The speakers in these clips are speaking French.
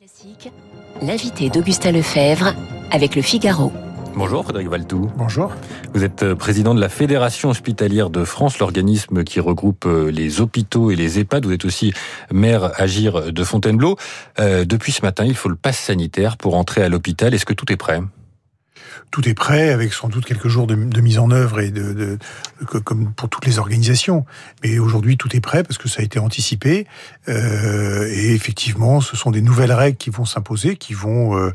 Classique, l'invité d'Augustin Lefebvre avec le Figaro. Bonjour Frédéric Valtou. Bonjour. Vous êtes euh, président de la Fédération hospitalière de France, l'organisme qui regroupe euh, les hôpitaux et les EHPAD. Vous êtes aussi maire Agir de Fontainebleau. Euh, depuis ce matin, il faut le pass sanitaire pour entrer à l'hôpital. Est-ce que tout est prêt? Tout est prêt, avec sans doute quelques jours de, mise en œuvre et de, de, comme pour toutes les organisations. Mais aujourd'hui, tout est prêt parce que ça a été anticipé. Euh, et effectivement, ce sont des nouvelles règles qui vont s'imposer, qui vont, euh,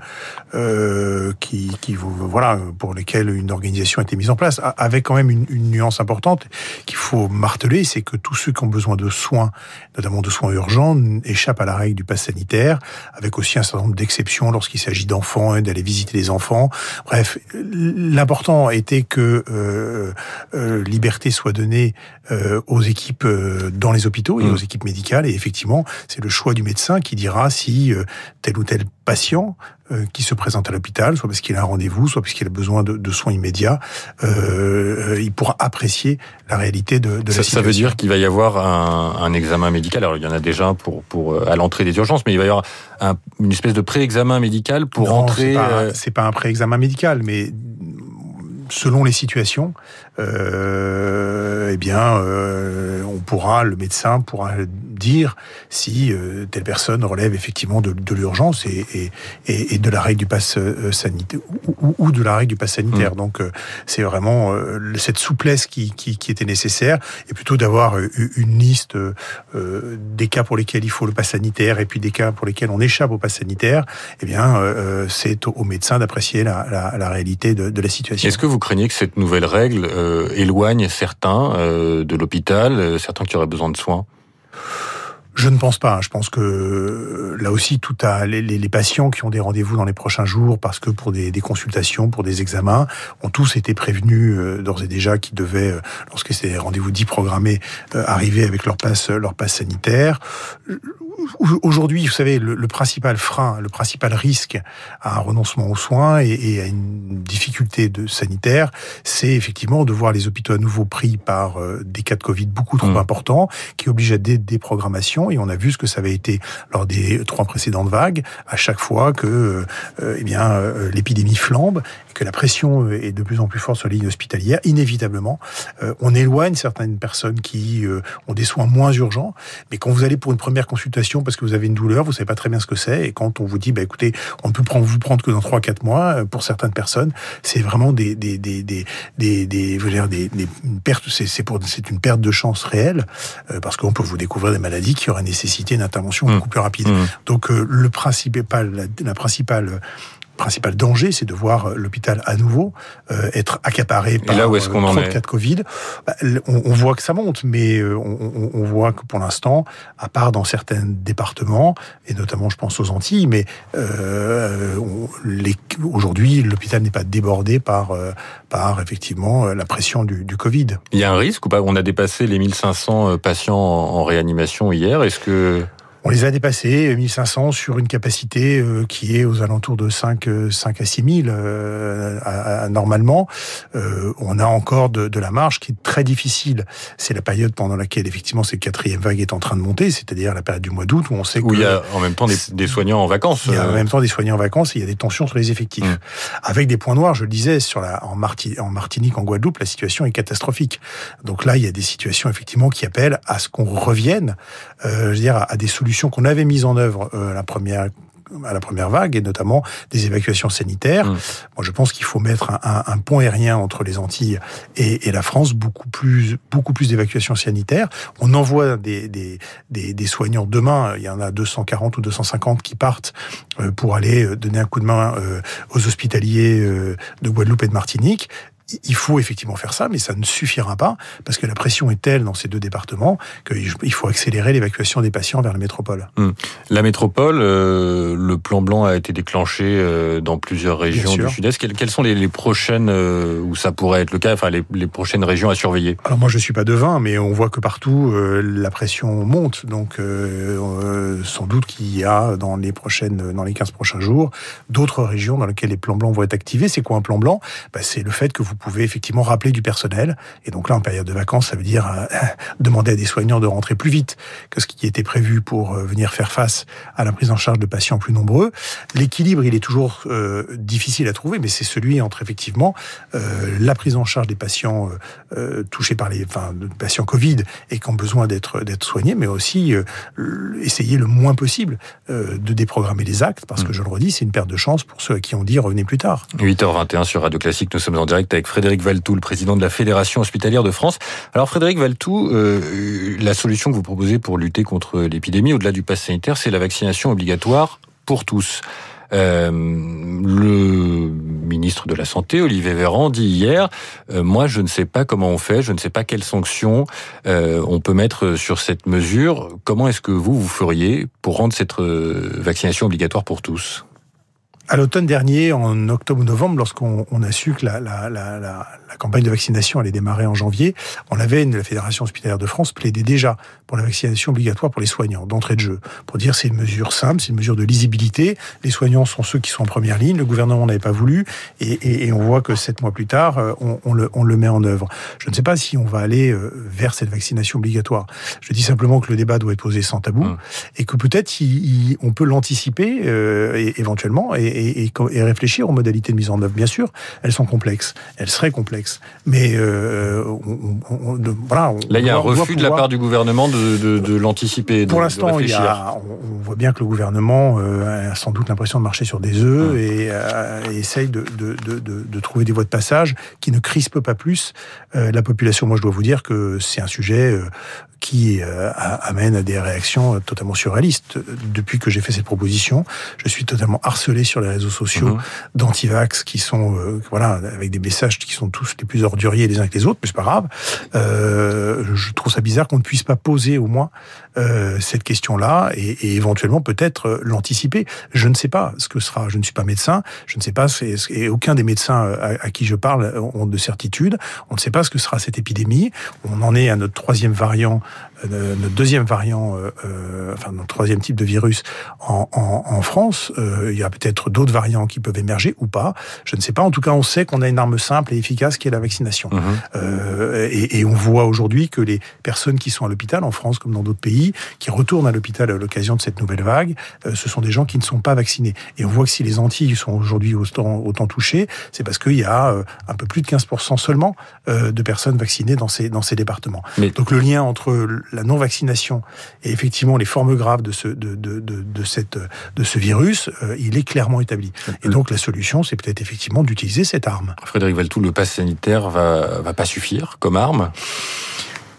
euh, qui, qui vont, voilà, pour lesquelles une organisation a été mise en place, avec quand même une, nuance importante qu'il faut marteler, c'est que tous ceux qui ont besoin de soins, notamment de soins urgents, échappent à la règle du pass sanitaire, avec aussi un certain nombre d'exceptions lorsqu'il s'agit d'enfants et d'aller visiter les enfants. L'important était que euh, euh, liberté soit donnée euh, aux équipes dans les hôpitaux et mmh. aux équipes médicales. Et effectivement, c'est le choix du médecin qui dira si tel ou tel patient qui se présente à l'hôpital, soit parce qu'il a un rendez-vous, soit parce qu'il a besoin de, soins immédiats, il pourra apprécier la réalité de, de ça, la situation. Ça veut dire qu'il va y avoir un, un, examen médical. Alors il y en a déjà pour pour à l'entrée des urgences, mais il va y avoir un, une espèce de pré-examen médical pour non, entrer. C'est pas, pas un pré-examen médical, mais selon les situations, euh, eh bien, euh, on pourra, le médecin pourra dire si euh, telle personne relève effectivement de, de l'urgence et, et, et, de la règle du pass euh, sanitaire ou, ou, de la règle du pass sanitaire. Mmh. Donc, euh, c'est vraiment cette souplesse qui, qui, qui, était nécessaire et plutôt d'avoir une liste des cas pour lesquels il faut le pass sanitaire et puis des cas pour lesquels on échappe au pass sanitaire. Eh bien, c'est au, médecin d'apprécier la, la, la, réalité de, de la situation. Est-ce que vous craignez que cette nouvelle règle éloigne certains de l'hôpital, certains qui auraient besoin de soins? Je ne pense pas. Je pense que là aussi, tout les, patients qui ont des rendez-vous dans les prochains jours, parce que pour des, des, consultations, pour des examens, ont tous été prévenus euh, d'ores et déjà qu'ils devaient, euh, lorsque ces rendez-vous dits programmés, euh, arriver avec leur passe leur passe sanitaire. Aujourd'hui, vous savez, le, le, principal frein, le principal risque à un renoncement aux soins et, et à une difficulté de sanitaire, c'est effectivement de voir les hôpitaux à nouveau pris par des cas de Covid beaucoup trop mmh. importants, qui obligent à des déprogrammations et on a vu ce que ça avait été lors des trois précédentes vagues, à chaque fois que euh, eh bien euh, l'épidémie flambe, que la pression est de plus en plus forte sur les lignes hospitalières, inévitablement, euh, on éloigne certaines personnes qui ont des soins moins urgents, mais quand vous allez pour une première consultation parce que vous avez une douleur, vous savez pas très bien ce que c'est, et quand on vous dit, bah écoutez, on ne peut prendre, vous prendre que dans 3-4 mois, pour certaines personnes, c'est vraiment des des des des des, des, dire, des, des pertes, c'est pour c'est une perte de chance réelle, parce qu'on peut vous découvrir des maladies qui nécessiter une intervention beaucoup mmh. plus rapide. Mmh. Donc euh, le principal, la, la principale principal danger, c'est de voir euh, l'hôpital à nouveau euh, être accaparé par là où est-ce qu'on en cas de Covid. Bah, on, on, voit que ça monte, mais on, voit que pour l'instant, à part dans certains départements, et notamment je pense aux Antilles, mais euh, aujourd'hui l'hôpital n'est pas débordé par par effectivement la pression du, du, Covid. Il y a un risque ou pas? On a dépassé les 1500 patients en réanimation hier. Est-ce que on les a dépassés, 1500 sur une capacité euh, qui est aux alentours de 5, 5 euh, à 6 000 euh, normalement. on a encore de, de, la marge qui est très difficile. C'est la période pendant laquelle effectivement cette quatrième vague est en train de monter, c'est-à-dire la période du mois d'août où on sait où il y a en même temps des, des, soignants en vacances. Il y a en même temps des soignants en vacances et il y a des tensions sur les effectifs. Mmh. Avec des points noirs, je le disais, sur la, en, en Martinique, en Guadeloupe, la situation est catastrophique. Donc là, il y a des situations effectivement qui appellent à ce qu'on revienne, euh, je veux dire, à, à des solutions qu'on avait mises en œuvre euh, la première à la première vague, et notamment des évacuations sanitaires. Mmh. Moi, je pense qu'il faut mettre un, un, un, pont aérien entre les Antilles et, et la France, beaucoup plus, beaucoup plus d'évacuations sanitaires. On envoie des, des, des, des, soignants demain, il y en a 240 ou 250 qui partent euh, pour aller euh, donner un coup de main aux hospitaliers de Guadeloupe et de Martinique il faut effectivement faire ça, mais ça ne suffira pas parce que la pression est telle dans ces deux départements qu'il faut accélérer l'évacuation des patients vers la métropole. Hum. La métropole, euh, le plan blanc a été déclenché euh, dans plusieurs régions du Sud-Est. Quelles, sont les, prochaines euh, où ça pourrait être le cas, enfin les, prochaines régions à surveiller? Alors moi je suis pas devin, mais on voit que partout la pression monte, donc sans doute qu'il y a dans les prochaines, dans les 15 prochains jours, d'autres régions dans lesquelles les plans blancs vont être activés. C'est quoi un plan blanc? Bah, C'est le fait que vous vous pouvez effectivement rappeler du personnel. Et donc là, en période de vacances, ça veut dire euh, demander à des soignants de rentrer plus vite que ce qui était prévu pour euh, venir faire face à la prise en charge de patients plus nombreux. L'équilibre, il est toujours euh, difficile à trouver, mais c'est celui entre effectivement la prise en charge des patients touchés par les, enfin, patients Covid et qui ont besoin d'être d'être soignés, mais aussi essayer le moins possible de déprogrammer les actes, parce que mm. je le redis, c'est une perte de chance pour ceux à qui on dit revenez plus tard. 8h21 sur Radio Classique, nous sommes en direct avec Frédéric Valtou, le président de la Fédération hospitalière de France. Alors Frédéric Valtou, euh, la solution que vous proposez pour lutter contre l'épidémie, au-delà du pass sanitaire, c'est la vaccination obligatoire pour tous. Euh, le ministre de la Santé, Olivier Véran, dit hier euh, Moi, je ne sais pas comment on fait, je ne sais pas quelles sanctions on peut mettre sur cette mesure. Comment est-ce que vous, vous feriez pour rendre cette vaccination obligatoire pour tous? À l'automne dernier, en octobre ou novembre, lorsqu'on a su que la, la, la, la, campagne de vaccination allait démarrer en janvier, on avait, la Fédération hospitalière de France plaidait déjà pour la vaccination obligatoire pour les soignants, d'entrée de jeu, pour dire c'est une mesure simple, c'est une mesure de lisibilité. Les soignants sont ceux qui sont en première ligne, le gouvernement n'avait pas voulu, et, et, et, on voit que sept mois plus tard, euh, on, on, le, on, le, met en œuvre. Je ne sais pas si on va aller euh, vers cette vaccination obligatoire. Je dis simplement que le débat doit être posé sans tabou, mmh. et que peut-être on peut l'anticiper euh, éventuellement, et et, et, réfléchir aux modalités de mise en œuvre. Bien sûr, elles sont complexes, elles seraient complexes, mais euh, on, on, voilà. Là, il y a un refus de la part du gouvernement de, de, de l'anticiper. Pour l'instant, on, voit bien que le gouvernement euh, a sans doute l'impression de marcher sur des œufs hum. et, euh, et, essaye de, trouver des voies de passage qui ne crispent pas plus euh, la population. Moi, je dois vous dire que c'est un sujet euh, qui euh, amène à des réactions totalement surréalistes. Depuis que j'ai fait cette proposition, je suis totalement harcelé sur les réseaux sociaux mmh. d'antivax qui sont, euh, voilà, avec des messages qui sont tous les plus orduriers les uns que les autres, mais c'est pas grave. Euh, je trouve ça bizarre qu'on ne puisse pas poser au moins euh, cette question-là et, et, éventuellement peut-être l'anticiper. Je ne sais pas ce que sera. Je ne suis pas médecin. Je ne sais pas. Et aucun des médecins à, à, qui je parle ont de certitude. On ne sait pas ce que sera cette épidémie. On en est à notre troisième variant euh, notre deuxième variant, euh, euh, enfin notre troisième type de virus en, en, en France. Euh, il y a peut-être d'autres variants qui peuvent émerger ou pas. Je ne sais pas. En tout cas, on sait qu'on a une arme simple et efficace qui est la vaccination. Mmh. Et, et, on voit aujourd'hui que les personnes qui sont à l'hôpital, en France comme dans d'autres pays, qui retournent à l'hôpital à l'occasion de cette nouvelle vague, ce sont des gens qui ne sont pas vaccinés. Et on voit que si les Antilles sont aujourd'hui autant, autant touchées, c'est parce qu'il y a un peu plus de 15% seulement de personnes vaccinées dans ces, dans ces départements. Mais... Donc le lien entre la non-vaccination et effectivement les formes graves de ce, de, de, de, de cette, de ce virus, euh, il est clairement établi. Et donc la solution, c'est peut-être effectivement d'utiliser cette arme. Frédéric Valtou, le pass sanitaire va, va pas suffire comme arme?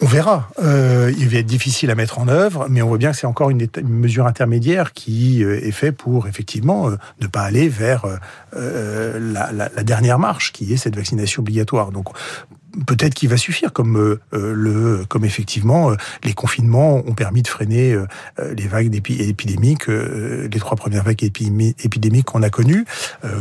On verra. Euh, il va être difficile à mettre en œuvre, mais on voit bien que c'est encore une, mesure intermédiaire qui euh, est faite pour effectivement euh, ne pas aller vers la, la, la, dernière marche, qui est cette vaccination obligatoire. Donc peut-être qu'il va suffire, comme euh, euh, le, comme effectivement euh, les confinements ont permis de freiner les vagues épidémiques, les trois premières vagues épidémiques qu'on a connues,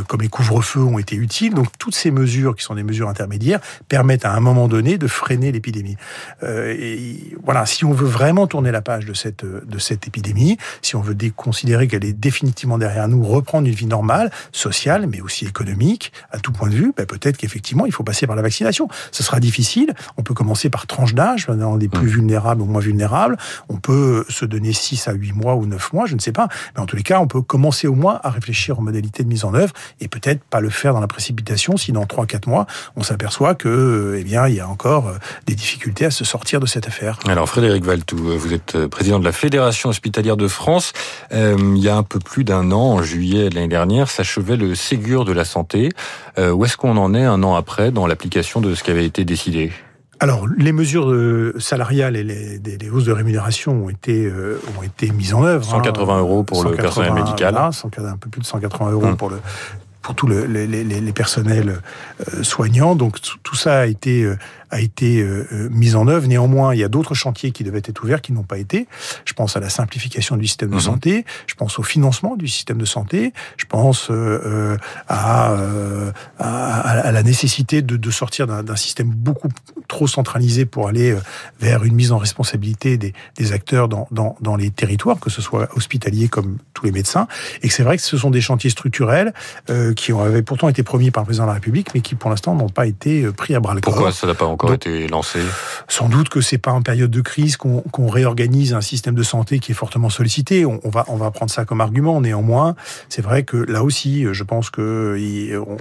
comme les couvre-feux ont été utiles. Donc toutes ces mesures, qui sont des mesures intermédiaires, permettent à un moment donné de freiner l'épidémie. et voilà, si on veut vraiment tourner la page de cette de cette épidémie, si on veut considérer qu'elle est définitivement derrière nous, reprendre une vie normale, sociale, mais aussi économique, à tout point de vue, ben peut-être qu'effectivement il faut passer par la vaccination sera difficile. On peut commencer par tranche d'âge, dans des plus vulnérables ou moins vulnérables. On peut se donner 6 à 8 mois ou 9 mois, je ne sais pas. Mais en tous les cas, on peut commencer au moins à réfléchir aux modalités de mise en œuvre et peut-être pas le faire dans la précipitation si dans 3-4 mois, on s'aperçoit que, eh bien, il y a encore euh, des difficultés à se sortir de cette affaire. Alors, Frédéric Valtou, euh, vous êtes euh, président de la Fédération hospitalière de France. il y a un peu plus d'un an, en juillet de l'année dernière, s'achevait le Ségur de la santé. où est-ce qu'on en est un an après dans l'application de ce qui avait été décidé alors, les mesures salariales et les, les, hausses de rémunération ont été, euh, ont été mises en œuvre. 180 hein. euros pour le personnel médical. Voilà, un peu plus de 180 euros hum. pour le pour tous le, les, personnels euh, soignants. Donc tout ça a été euh, a été euh, euh, mise en œuvre. Néanmoins, il y a d'autres chantiers qui devaient être ouverts qui n'ont pas été. Je pense à la simplification du système de mhm. santé, je pense au financement du système de santé, je pense euh, à, à, à, la nécessité de, de sortir d'un système beaucoup trop centralisé pour aller vers une mise en responsabilité des, des acteurs dans, dans, dans, les territoires, que ce soit hospitaliers comme tous les médecins. Et c'est vrai que ce sont des chantiers structurels qui avaient pourtant été promis par le président de la République, mais qui pour l'instant n'ont pas été pris à bras le corps. Pourquoi ça n'a pas encore été lancé Sans doute que c'est pas en période de crise qu'on réorganise un système de santé qui est fortement sollicité. On, va on va prendre ça comme argument. Néanmoins, c'est vrai que là aussi, je pense que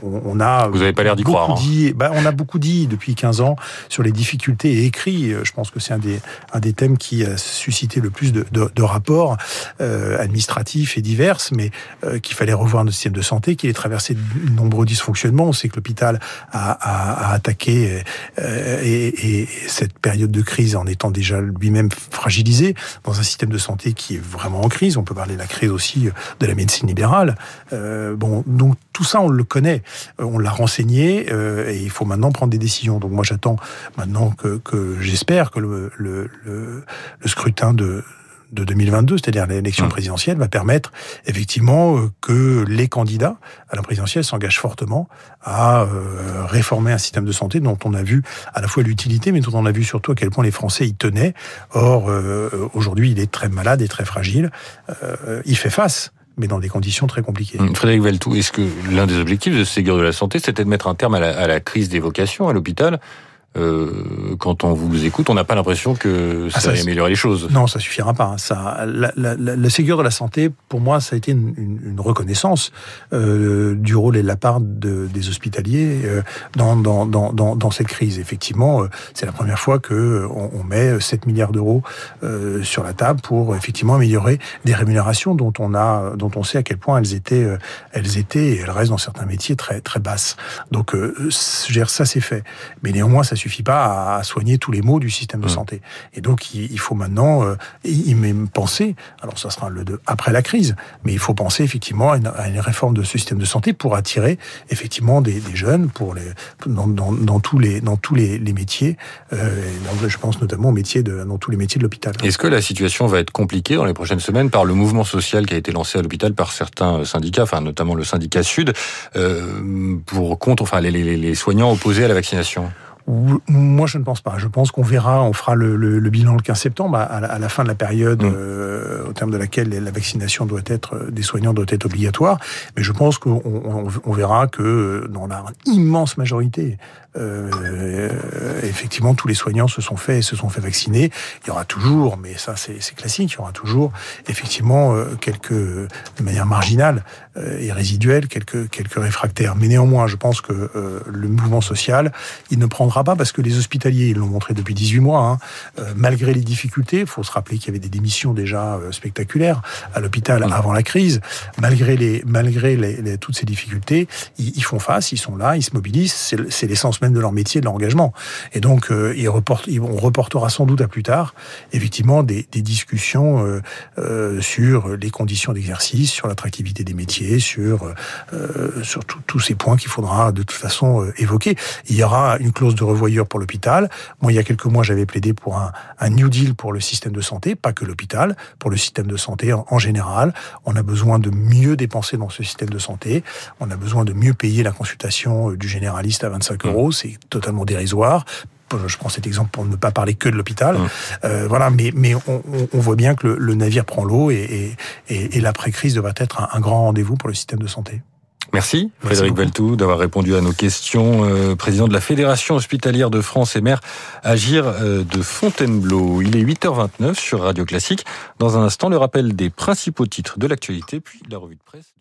on, a. Vous n'avez pas l'air d'y croire. Hein. Dit, bah, on a beaucoup dit depuis 15 ans sur les difficultés et écrit. Je pense que c'est un des un des thèmes qui a suscité le plus de, de, de rapports euh, administratifs et divers, mais euh, qu'il fallait revoir notre système de santé, qu'il est traversé de nombreux dysfonctionnements. On sait que l'hôpital a, a, a, attaqué euh, et, et, cette période de crise en étant déjà lui-même fragilisé dans un système de santé qui est vraiment en crise. On peut parler de la crise aussi de la médecine libérale. Euh, bon, donc tout ça, on le connaît, on l'a renseigné euh, et il faut maintenant prendre des décisions. Donc moi, j'attends maintenant que, que j'espère que le scrutin de de 2022, c'est-à-dire l'élection mmh. présidentielle, va permettre effectivement euh, que les candidats à la présidentielle s'engagent fortement à euh, réformer un système de santé dont on a vu à la fois l'utilité, mais dont on a vu surtout à quel point les Français y tenaient. Or, euh, aujourd'hui, il est très malade et très fragile. il fait face mais dans des conditions très compliquées. Mmh. Frédéric Veltou, est-ce que l'un des objectifs de Ségur de la Santé, c'était de mettre un terme à la, à la crise des vocations à l'hôpital? Euh, quand on vous écoute, on n'a pas l'impression que ça, ah, va améliorer les choses. Non, ça suffira pas. Hein. Ça, la, la, la, Ségur de la santé, pour moi, ça a été une, une, reconnaissance euh, du rôle et de la part de, des hospitaliers euh, dans, dans, dans, dans, cette crise. Effectivement, euh, c'est la première fois que on, on met 7 milliards d'euros euh, sur la table pour effectivement améliorer des rémunérations dont on a, dont on sait à quel point elles étaient, elles étaient et elles restent dans certains métiers très très basses. Donc, ça c'est fait. Mais néanmoins, ça suffit pas à soigner tous les maux du système de mmh. santé. Et donc, il, faut maintenant euh, y même penser, alors ça sera le de, après la crise, mais il faut penser effectivement à une, réforme de ce système de santé pour attirer effectivement des, jeunes pour les, dans, dans, dans, tous les, dans tous les, les métiers. Euh, je pense notamment aux métiers de, dans tous les métiers de l'hôpital. Est-ce que la situation va être compliquée dans les prochaines semaines par le mouvement social qui a été lancé à l'hôpital par certains syndicats, enfin notamment le syndicat Sud, euh, pour contre, enfin les, les, les soignants opposés à la vaccination? Moi, je ne pense pas. Je pense qu'on verra, on fera le, le, le, bilan le 15 septembre, à, la, à la fin de la période mmh. euh, au terme de laquelle la vaccination doit être des soignants doit être obligatoire. Mais je pense qu'on on, on verra que dans la immense majorité euh, effectivement, tous les soignants se sont fait se sont fait vacciner. Il y aura toujours, mais ça c'est classique, il y aura toujours effectivement euh, quelques de manière marginale euh, et résiduelle quelques quelques réfractaires. Mais néanmoins, je pense que euh, le mouvement social, il ne prendra pas parce que les hospitaliers, ils l'ont montré depuis 18 mois, hein, malgré les difficultés. Il faut se rappeler qu'il y avait des démissions déjà spectaculaires à l'hôpital avant la crise. Malgré les malgré les, toutes ces difficultés, ils, ils, font face, ils sont là, ils se mobilisent. C'est l'essence de leur métier, de leur engagement. Et donc, euh, ils reportent, on reportera sans doute à plus tard, effectivement, des, des discussions euh, euh, sur les conditions d'exercice, sur l'attractivité des métiers, sur, sur tous ces points qu'il faudra de toute façon évoquer. Il y aura une clause de revoyure pour l'hôpital. Moi, il y a quelques mois, j'avais plaidé pour un, un New Deal pour le système de santé, pas que l'hôpital, pour le système de santé en, en général. On a besoin de mieux dépenser dans ce système de santé. On a besoin de mieux payer la consultation du généraliste à 25 mmh. euros c'est totalement dérisoire je prends cet exemple pour ne pas parler que de l'hôpital. Euh, voilà, mais, mais on, on, voit bien que le, le navire prend l'eau et, et, et l'après-crise devrait être un, un grand rendez-vous pour le système de santé. Merci, Frédéric Beltou d'avoir répondu à nos questions. Euh, président de la Fédération hospitalière de France et maire Agir euh, de Fontainebleau. Il est 8h29 sur Radio Classique. Dans un instant, le rappel des principaux titres de l'actualité, puis la revue de presse.